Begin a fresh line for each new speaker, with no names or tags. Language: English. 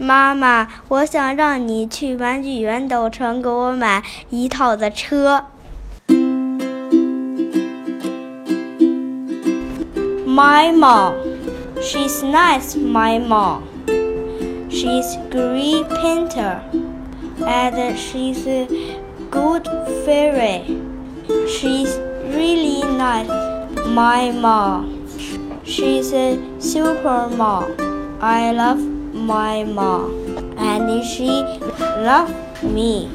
妈妈，我想让你去玩具圆斗城给我买一套的车。My mom, she's nice. My mom, she's great painter, and she's a good fairy. She's really nice. My mom, she's a super mom. I love my mom, and she loves me.